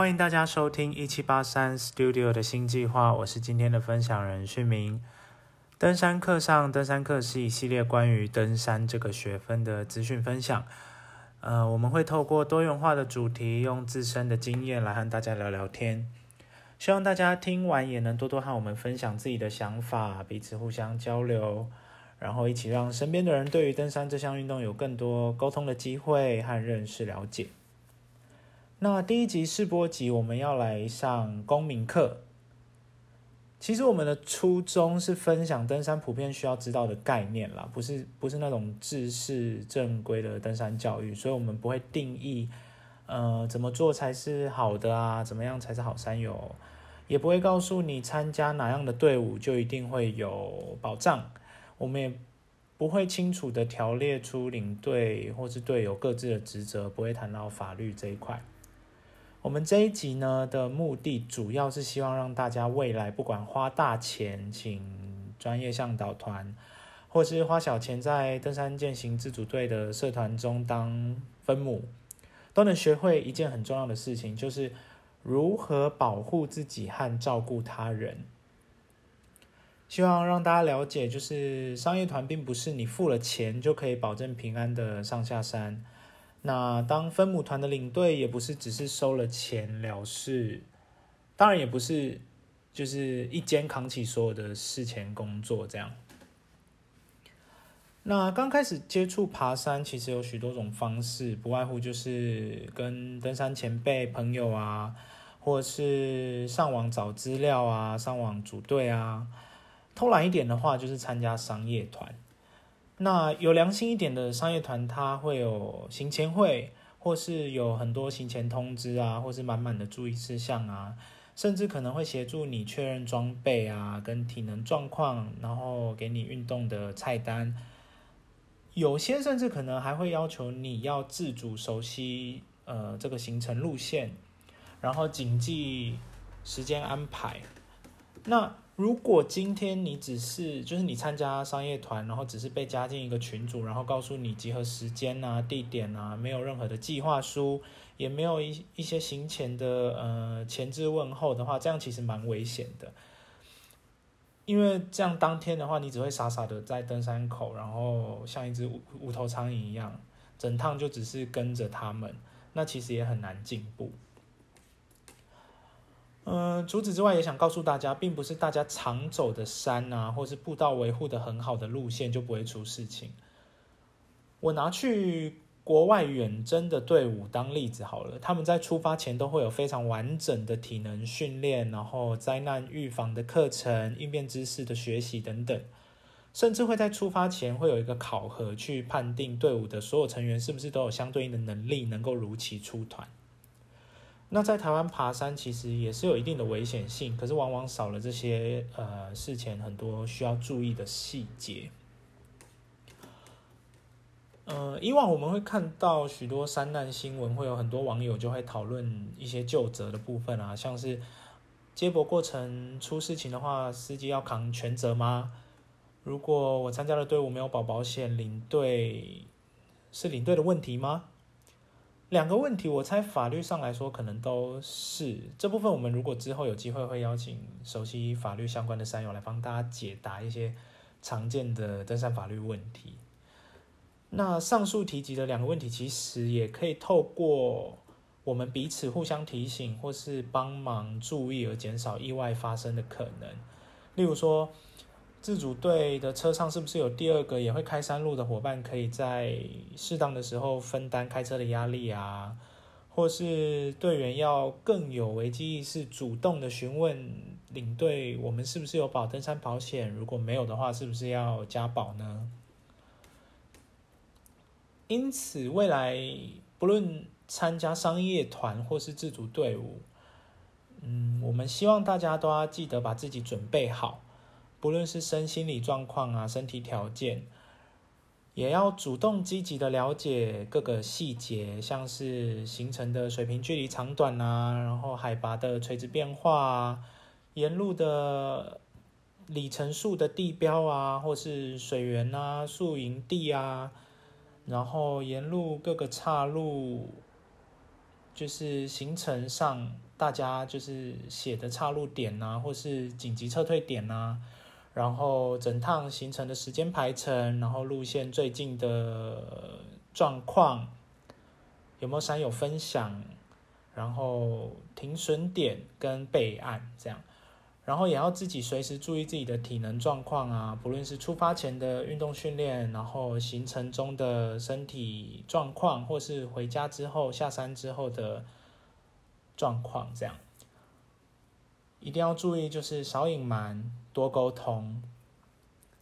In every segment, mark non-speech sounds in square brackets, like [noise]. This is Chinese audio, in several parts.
欢迎大家收听一七八三 Studio 的新计划，我是今天的分享人旭明。登山课上，登山课是一系列关于登山这个学分的资讯分享。呃，我们会透过多元化的主题，用自身的经验来和大家聊聊天。希望大家听完也能多多和我们分享自己的想法，彼此互相交流，然后一起让身边的人对于登山这项运动有更多沟通的机会和认识了解。那第一集试播集，我们要来上公民课。其实我们的初衷是分享登山普遍需要知道的概念啦，不是不是那种制式正规的登山教育，所以我们不会定义，呃，怎么做才是好的啊，怎么样才是好山友，也不会告诉你参加哪样的队伍就一定会有保障，我们也不会清楚的条列出领队或是队友各自的职责，不会谈到法律这一块。我们这一集呢的目的，主要是希望让大家未来不管花大钱请专业向导团，或是花小钱在登山健行自主队的社团中当分母，都能学会一件很重要的事情，就是如何保护自己和照顾他人。希望让大家了解，就是商业团并不是你付了钱就可以保证平安的上下山。那当分母团的领队也不是只是收了钱了事，当然也不是就是一肩扛起所有的事前工作这样。那刚开始接触爬山，其实有许多种方式，不外乎就是跟登山前辈朋友啊，或是上网找资料啊，上网组队啊，偷懒一点的话，就是参加商业团。那有良心一点的商业团，它会有行前会，或是有很多行前通知啊，或是满满的注意事项啊，甚至可能会协助你确认装备啊，跟体能状况，然后给你运动的菜单。有些甚至可能还会要求你要自主熟悉呃这个行程路线，然后谨记时间安排。那如果今天你只是就是你参加商业团，然后只是被加进一个群组，然后告诉你集合时间啊、地点啊，没有任何的计划书，也没有一一些行前的呃前置问候的话，这样其实蛮危险的。因为这样当天的话，你只会傻傻的在登山口，然后像一只无无头苍蝇一样，整趟就只是跟着他们，那其实也很难进步。嗯，除此之外，也想告诉大家，并不是大家常走的山啊，或是步道维护的很好的路线就不会出事情。我拿去国外远征的队伍当例子好了，他们在出发前都会有非常完整的体能训练，然后灾难预防的课程、应变知识的学习等等，甚至会在出发前会有一个考核，去判定队伍的所有成员是不是都有相对应的能力，能够如期出团。那在台湾爬山其实也是有一定的危险性，可是往往少了这些呃事前很多需要注意的细节。呃，以往我们会看到许多山难新闻，会有很多网友就会讨论一些救责的部分啊，像是接驳过程出事情的话，司机要扛全责吗？如果我参加的队伍没有保保险，领队是领队的问题吗？两个问题，我猜法律上来说可能都是这部分。我们如果之后有机会，会邀请熟悉法律相关的山友来帮大家解答一些常见的登山法律问题。那上述提及的两个问题，其实也可以透过我们彼此互相提醒或是帮忙注意而减少意外发生的可能。例如说。自主队的车上是不是有第二个也会开山路的伙伴，可以在适当的时候分担开车的压力啊？或是队员要更有危机意识，主动的询问领队，我们是不是有保登山保险？如果没有的话，是不是要加保呢？因此，未来不论参加商业团或是自主队伍，嗯，我们希望大家都要记得把自己准备好。不论是身心理状况啊，身体条件，也要主动积极的了解各个细节，像是行程的水平距离长短啊，然后海拔的垂直变化啊，沿路的里程数的地标啊，或是水源啊、宿营地啊，然后沿路各个岔路，就是行程上大家就是写的岔路点呐，或是紧急撤退点呐，然后整趟行程的时间排程，然后路线最近的状况，有没有山友分享，然后停损点跟备案这样。然后也要自己随时注意自己的体能状况啊，不论是出发前的运动训练，然后行程中的身体状况，或是回家之后下山之后的状况，这样。一定要注意，就是少隐瞒，多沟通。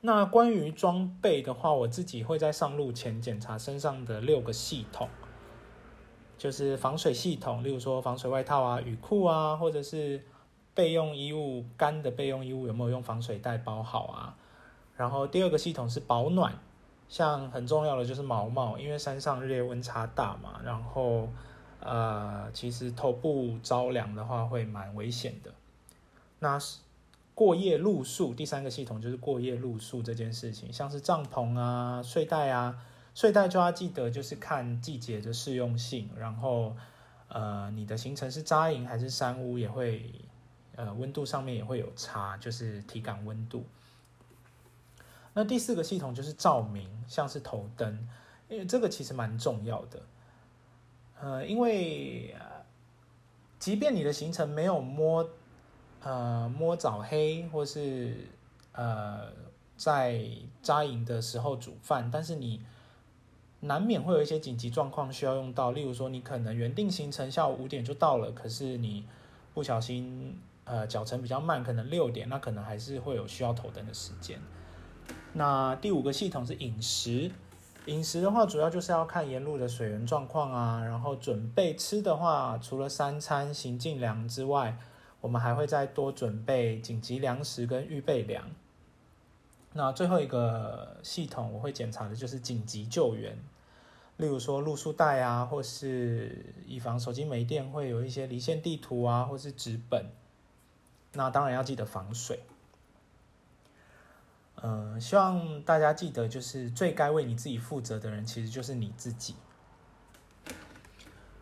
那关于装备的话，我自己会在上路前检查身上的六个系统，就是防水系统，例如说防水外套啊、雨裤啊，或者是。备用衣物，干的备用衣物有没有用防水袋包好啊？然后第二个系统是保暖，像很重要的就是毛毛，因为山上日夜温差大嘛，然后呃，其实头部着凉的话会蛮危险的。那过夜露宿，第三个系统就是过夜露宿这件事情，像是帐篷啊、睡袋啊，睡袋就要记得就是看季节的适用性，然后呃，你的行程是扎营还是山屋也会。呃，温度上面也会有差，就是体感温度。那第四个系统就是照明，像是头灯，因为这个其实蛮重要的。呃，因为即便你的行程没有摸呃摸早黑，或是呃在扎营的时候煮饭，但是你难免会有一些紧急状况需要用到，例如说你可能原定行程下午五点就到了，可是你不小心。呃，脚程比较慢，可能六点，那可能还是会有需要头灯的时间。那第五个系统是饮食，饮食的话，主要就是要看沿路的水源状况啊，然后准备吃的话，除了三餐行进粮之外，我们还会再多准备紧急粮食跟预备粮。那最后一个系统我会检查的就是紧急救援，例如说露宿袋啊，或是以防手机没电，会有一些离线地图啊，或是纸本。那当然要记得防水。嗯，希望大家记得，就是最该为你自己负责的人，其实就是你自己。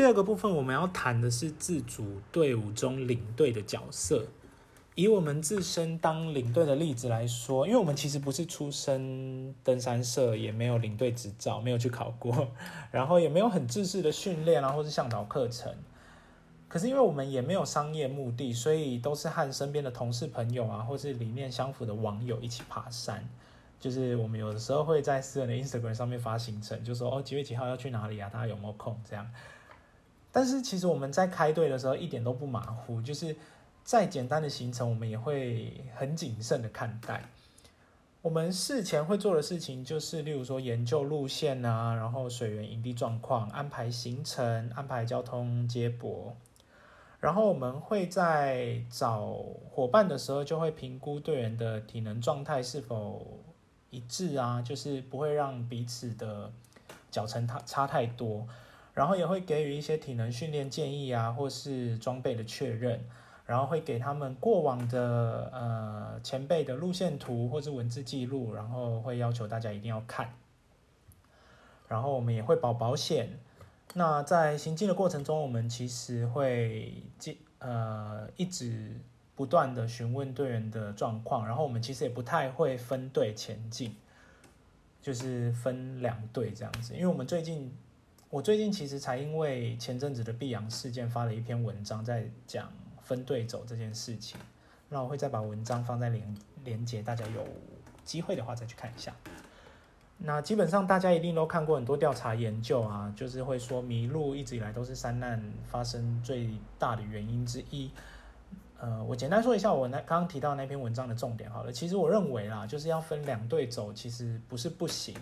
第二个部分，我们要谈的是自主队伍中领队的角色。以我们自身当领队的例子来说，因为我们其实不是出身登山社，也没有领队执照，没有去考过，[laughs] 然后也没有很正式的训练啊，或是向导课程。可是因为我们也没有商业目的，所以都是和身边的同事朋友啊，或是理念相符的网友一起爬山。就是我们有的时候会在私人的 Instagram 上面发行程，就说哦几月几号要去哪里啊，大家有没有空这样。但是其实我们在开队的时候一点都不马虎，就是再简单的行程，我们也会很谨慎的看待。我们事前会做的事情就是，例如说研究路线啊，然后水源营地状况，安排行程，安排交通接驳。然后我们会在找伙伴的时候，就会评估队员的体能状态是否一致啊，就是不会让彼此的脚程差 [sniffs] 差太多。然后也会给予一些体能训练建议啊，或是装备的确认。然后会给他们过往的呃前辈的路线图或是文字记录，然后会要求大家一定要看。然后我们也会保保险。那在行进的过程中，我们其实会进呃一直不断的询问队员的状况，然后我们其实也不太会分队前进，就是分两队这样子。因为我们最近，我最近其实才因为前阵子的碧阳事件发了一篇文章，在讲分队走这件事情。那我会再把文章放在连连接，大家有机会的话再去看一下。那基本上大家一定都看过很多调查研究啊，就是会说迷路一直以来都是山难发生最大的原因之一。呃，我简单说一下我那刚刚提到那篇文章的重点好了。其实我认为啦，就是要分两队走，其实不是不行，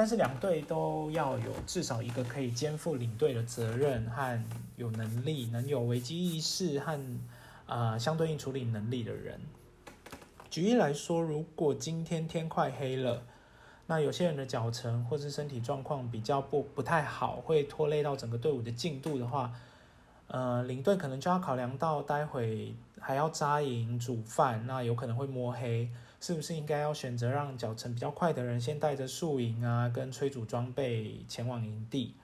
但是两队都要有至少一个可以肩负领队的责任和有能力，能有危机意识和啊相对应处理能力的人。举例来说，如果今天天快黑了。那有些人的脚程或是身体状况比较不不太好，会拖累到整个队伍的进度的话，呃，领队可能就要考量到待会还要扎营煮饭，那有可能会摸黑，是不是应该要选择让脚程比较快的人先带着宿营啊跟催煮装备前往营地？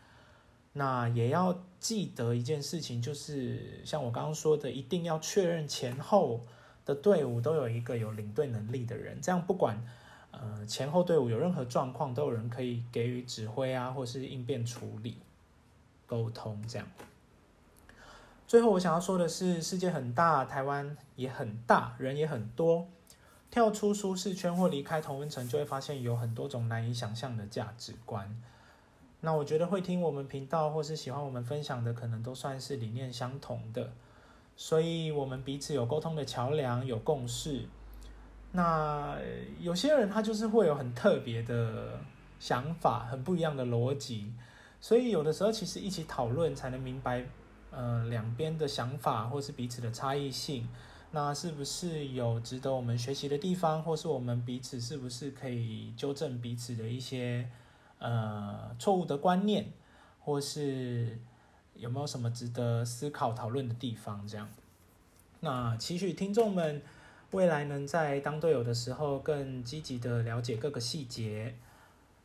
那也要记得一件事情，就是像我刚刚说的，一定要确认前后的队伍都有一个有领队能力的人，这样不管呃前后队伍有任何状况，都有人可以给予指挥啊，或是应变处理、沟通这样。最后我想要说的是，世界很大，台湾也很大，人也很多。跳出舒适圈或离开同温层，就会发现有很多种难以想象的价值观。那我觉得会听我们频道或是喜欢我们分享的，可能都算是理念相同的，所以我们彼此有沟通的桥梁，有共识。那有些人他就是会有很特别的想法，很不一样的逻辑，所以有的时候其实一起讨论才能明白，呃，两边的想法或是彼此的差异性。那是不是有值得我们学习的地方，或是我们彼此是不是可以纠正彼此的一些呃错误的观念，或是有没有什么值得思考讨论的地方？这样，那期许听众们未来能在当队友的时候更积极的了解各个细节，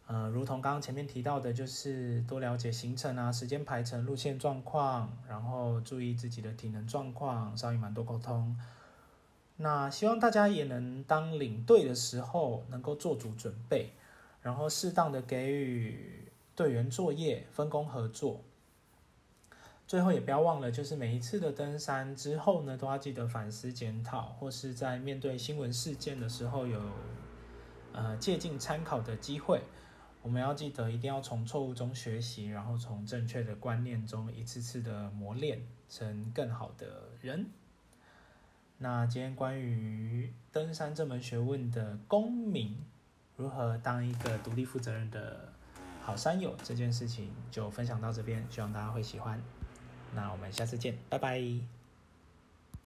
呃，如同刚刚前面提到的，就是多了解行程啊、时间排程、路线状况，然后注意自己的体能状况，稍微蛮多沟通。那希望大家也能当领队的时候能够做足准备，然后适当的给予队员作业，分工合作。最后也不要忘了，就是每一次的登山之后呢，都要记得反思检讨，或是在面对新闻事件的时候有呃借鉴参考的机会。我们要记得一定要从错误中学习，然后从正确的观念中一次次的磨练成更好的人。那今天关于登山这门学问的公民如何当一个独立负责任的好山友这件事情，就分享到这边，希望大家会喜欢。那我们下次见，拜拜。